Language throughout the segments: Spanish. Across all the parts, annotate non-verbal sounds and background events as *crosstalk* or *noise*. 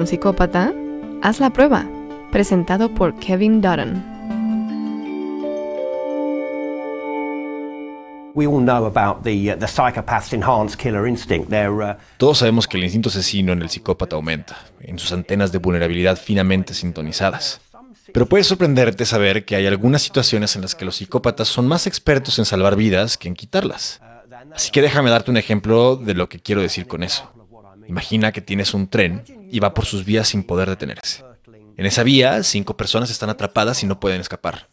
un psicópata? Haz la prueba. Presentado por Kevin Dutton. Todos sabemos que el instinto asesino en el psicópata aumenta, en sus antenas de vulnerabilidad finamente sintonizadas. Pero puede sorprenderte saber que hay algunas situaciones en las que los psicópatas son más expertos en salvar vidas que en quitarlas. Así que déjame darte un ejemplo de lo que quiero decir con eso. Imagina que tienes un tren y va por sus vías sin poder detenerse. En esa vía, cinco personas están atrapadas y no pueden escapar.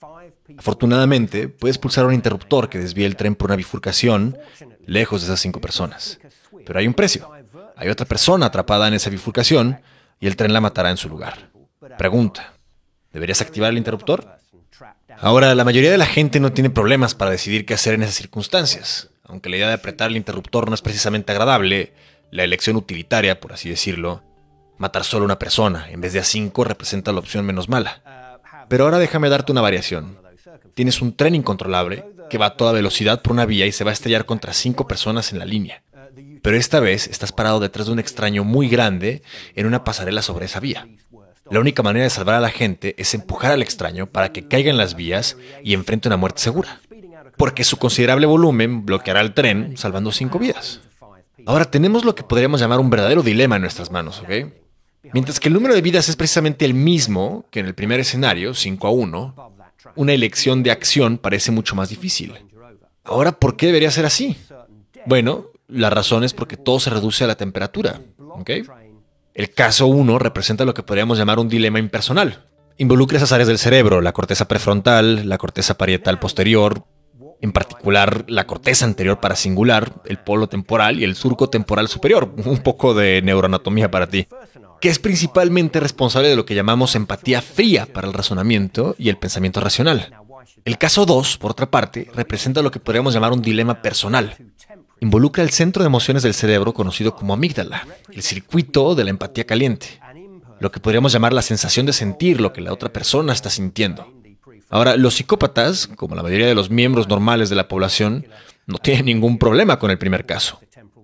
Afortunadamente, puedes pulsar un interruptor que desvíe el tren por una bifurcación lejos de esas cinco personas. Pero hay un precio. Hay otra persona atrapada en esa bifurcación y el tren la matará en su lugar. Pregunta, ¿deberías activar el interruptor? Ahora, la mayoría de la gente no tiene problemas para decidir qué hacer en esas circunstancias. Aunque la idea de apretar el interruptor no es precisamente agradable, la elección utilitaria, por así decirlo, matar solo a una persona en vez de a cinco representa la opción menos mala. Pero ahora déjame darte una variación. Tienes un tren incontrolable que va a toda velocidad por una vía y se va a estrellar contra cinco personas en la línea. Pero esta vez estás parado detrás de un extraño muy grande en una pasarela sobre esa vía. La única manera de salvar a la gente es empujar al extraño para que caiga en las vías y enfrente una muerte segura porque su considerable volumen bloqueará el tren, salvando cinco vidas. Ahora tenemos lo que podríamos llamar un verdadero dilema en nuestras manos, ¿ok? Mientras que el número de vidas es precisamente el mismo que en el primer escenario, 5 a 1, una elección de acción parece mucho más difícil. Ahora, ¿por qué debería ser así? Bueno, la razón es porque todo se reduce a la temperatura, ¿ok? El caso 1 representa lo que podríamos llamar un dilema impersonal. Involucra esas áreas del cerebro, la corteza prefrontal, la corteza parietal posterior, en particular la corteza anterior para singular, el polo temporal y el surco temporal superior, *laughs* un poco de neuroanatomía para ti, que es principalmente responsable de lo que llamamos empatía fría para el razonamiento y el pensamiento racional. El caso 2, por otra parte, representa lo que podríamos llamar un dilema personal. Involucra el centro de emociones del cerebro conocido como amígdala, el circuito de la empatía caliente, lo que podríamos llamar la sensación de sentir lo que la otra persona está sintiendo. Ahora, los psicópatas, como la mayoría de los miembros normales de la población, no tienen ningún problema con el primer caso.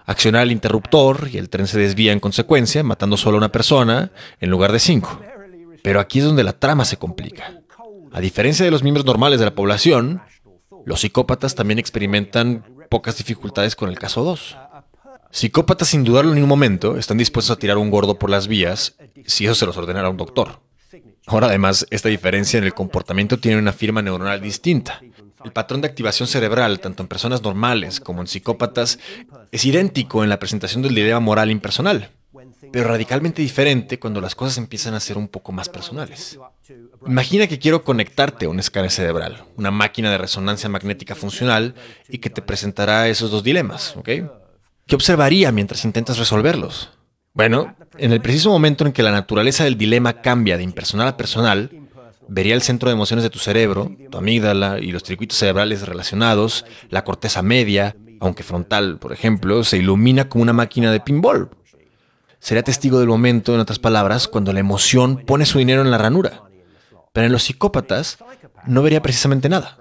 Accionar el interruptor y el tren se desvía en consecuencia, matando solo a una persona en lugar de cinco. Pero aquí es donde la trama se complica. A diferencia de los miembros normales de la población, los psicópatas también experimentan pocas dificultades con el caso 2. Psicópatas sin dudarlo en un momento están dispuestos a tirar un gordo por las vías si eso se los ordenara un doctor. Ahora además, esta diferencia en el comportamiento tiene una firma neuronal distinta. El patrón de activación cerebral, tanto en personas normales como en psicópatas, es idéntico en la presentación del dilema moral impersonal, pero radicalmente diferente cuando las cosas empiezan a ser un poco más personales. Imagina que quiero conectarte a un escáner cerebral, una máquina de resonancia magnética funcional, y que te presentará esos dos dilemas, ¿ok? ¿Qué observaría mientras intentas resolverlos? Bueno, en el preciso momento en que la naturaleza del dilema cambia de impersonal a personal, vería el centro de emociones de tu cerebro, tu amígdala y los circuitos cerebrales relacionados, la corteza media, aunque frontal, por ejemplo, se ilumina como una máquina de pinball. Sería testigo del momento, en otras palabras, cuando la emoción pone su dinero en la ranura. Pero en los psicópatas no vería precisamente nada.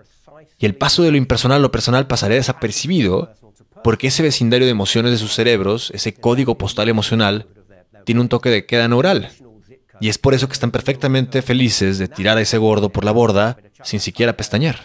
Y el paso de lo impersonal a lo personal pasaría desapercibido porque ese vecindario de emociones de sus cerebros, ese código postal emocional, tiene un toque de queda neural. Y es por eso que están perfectamente felices de tirar a ese gordo por la borda sin siquiera pestañear.